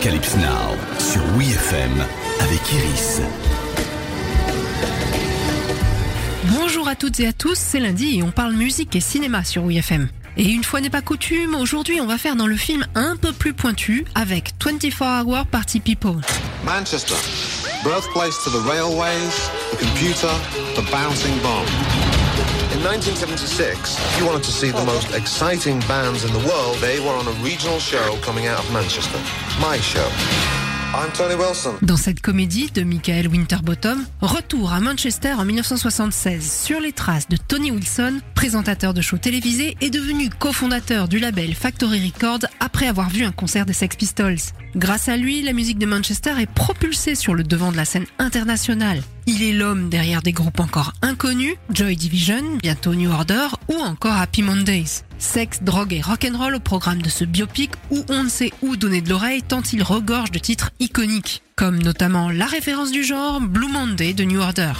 Apocalypse Now sur WeFM avec Iris. Bonjour à toutes et à tous, c'est lundi et on parle musique et cinéma sur WeFM. Et une fois n'est pas coutume, aujourd'hui on va faire dans le film un peu plus pointu avec 24 Hour Party People. Manchester, birthplace to the railways, the computer, the bouncing bomb. In 1976, if you wanted to see the most exciting bands in the world, they were on a regional show coming out of Manchester. My show. Dans cette comédie de Michael Winterbottom, retour à Manchester en 1976 sur les traces de Tony Wilson, présentateur de shows télévisés et devenu cofondateur du label Factory Records après avoir vu un concert des Sex Pistols. Grâce à lui, la musique de Manchester est propulsée sur le devant de la scène internationale. Il est l'homme derrière des groupes encore inconnus, Joy Division, bientôt New Order ou encore Happy Mondays. Sexe, drogue et rock'n'roll au programme de ce biopic où on ne sait où donner de l'oreille tant il regorge de titres iconiques, comme notamment la référence du genre Blue Monday de New Order.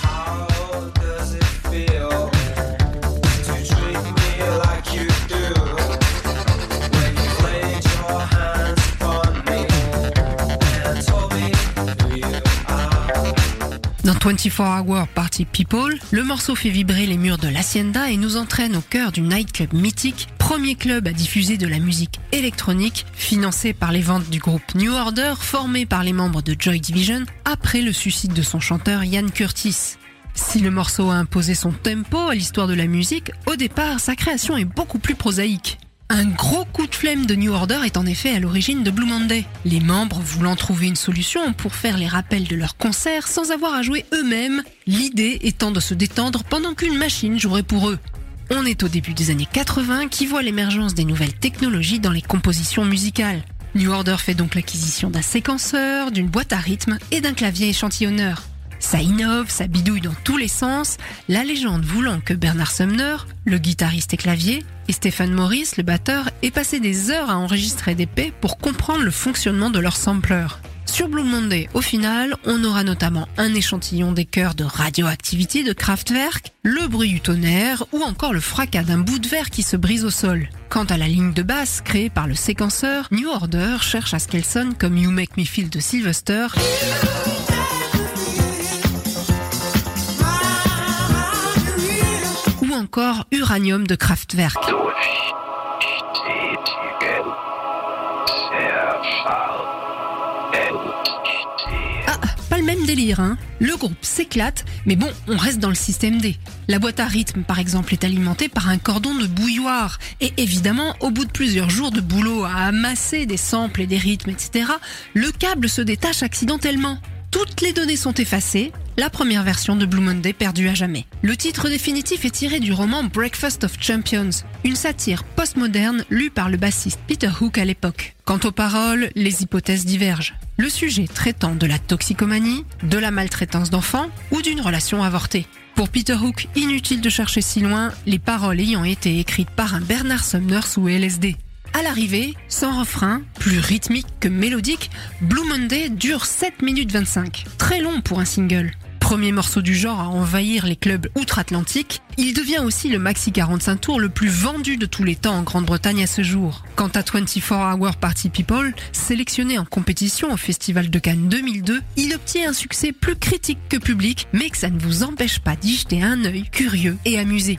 Dans 24 Hour Party People, le morceau fait vibrer les murs de l'Hacienda et nous entraîne au cœur du nightclub mythique, premier club à diffuser de la musique électronique, financé par les ventes du groupe New Order, formé par les membres de Joy Division, après le suicide de son chanteur Ian Curtis. Si le morceau a imposé son tempo à l'histoire de la musique, au départ, sa création est beaucoup plus prosaïque. Un gros coup de flemme de New Order est en effet à l'origine de Blue Monday, les membres voulant trouver une solution pour faire les rappels de leurs concerts sans avoir à jouer eux-mêmes, l'idée étant de se détendre pendant qu'une machine jouerait pour eux. On est au début des années 80 qui voit l'émergence des nouvelles technologies dans les compositions musicales. New Order fait donc l'acquisition d'un séquenceur, d'une boîte à rythme et d'un clavier échantillonneur. Ça innove, ça bidouille dans tous les sens, la légende voulant que Bernard Sumner, le guitariste et clavier, et Stephen Morris, le batteur, aient passé des heures à enregistrer des P pour comprendre le fonctionnement de leur sampler. Sur Blue Monday, au final, on aura notamment un échantillon des chœurs de Radioactivity de Kraftwerk, le bruit du tonnerre ou encore le fracas d'un bout de verre qui se brise au sol. Quant à la ligne de basse créée par le séquenceur, New Order cherche à ce qu'elle sonne comme You Make Me Feel de Sylvester. Encore Uranium de Kraftwerk. Ah, pas le même délire, hein Le groupe s'éclate, mais bon, on reste dans le système D. La boîte à rythme, par exemple, est alimentée par un cordon de bouilloire. Et évidemment, au bout de plusieurs jours de boulot à amasser des samples et des rythmes, etc., le câble se détache accidentellement. Toutes les données sont effacées, la première version de Blue Monday perdue à jamais. Le titre définitif est tiré du roman Breakfast of Champions, une satire postmoderne lue par le bassiste Peter Hook à l'époque. Quant aux paroles, les hypothèses divergent. Le sujet traitant de la toxicomanie, de la maltraitance d'enfants ou d'une relation avortée. Pour Peter Hook, inutile de chercher si loin, les paroles ayant été écrites par un Bernard Sumner sous LSD. À l'arrivée, sans refrain, plus rythmique que mélodique, Blue Monday dure 7 minutes 25. Très long pour un single. Premier morceau du genre à envahir les clubs outre-Atlantique, il devient aussi le maxi 45 tours le plus vendu de tous les temps en Grande-Bretagne à ce jour. Quant à 24 Hour Party People, sélectionné en compétition au Festival de Cannes 2002, il obtient un succès plus critique que public, mais que ça ne vous empêche pas d'y jeter un œil curieux et amusé.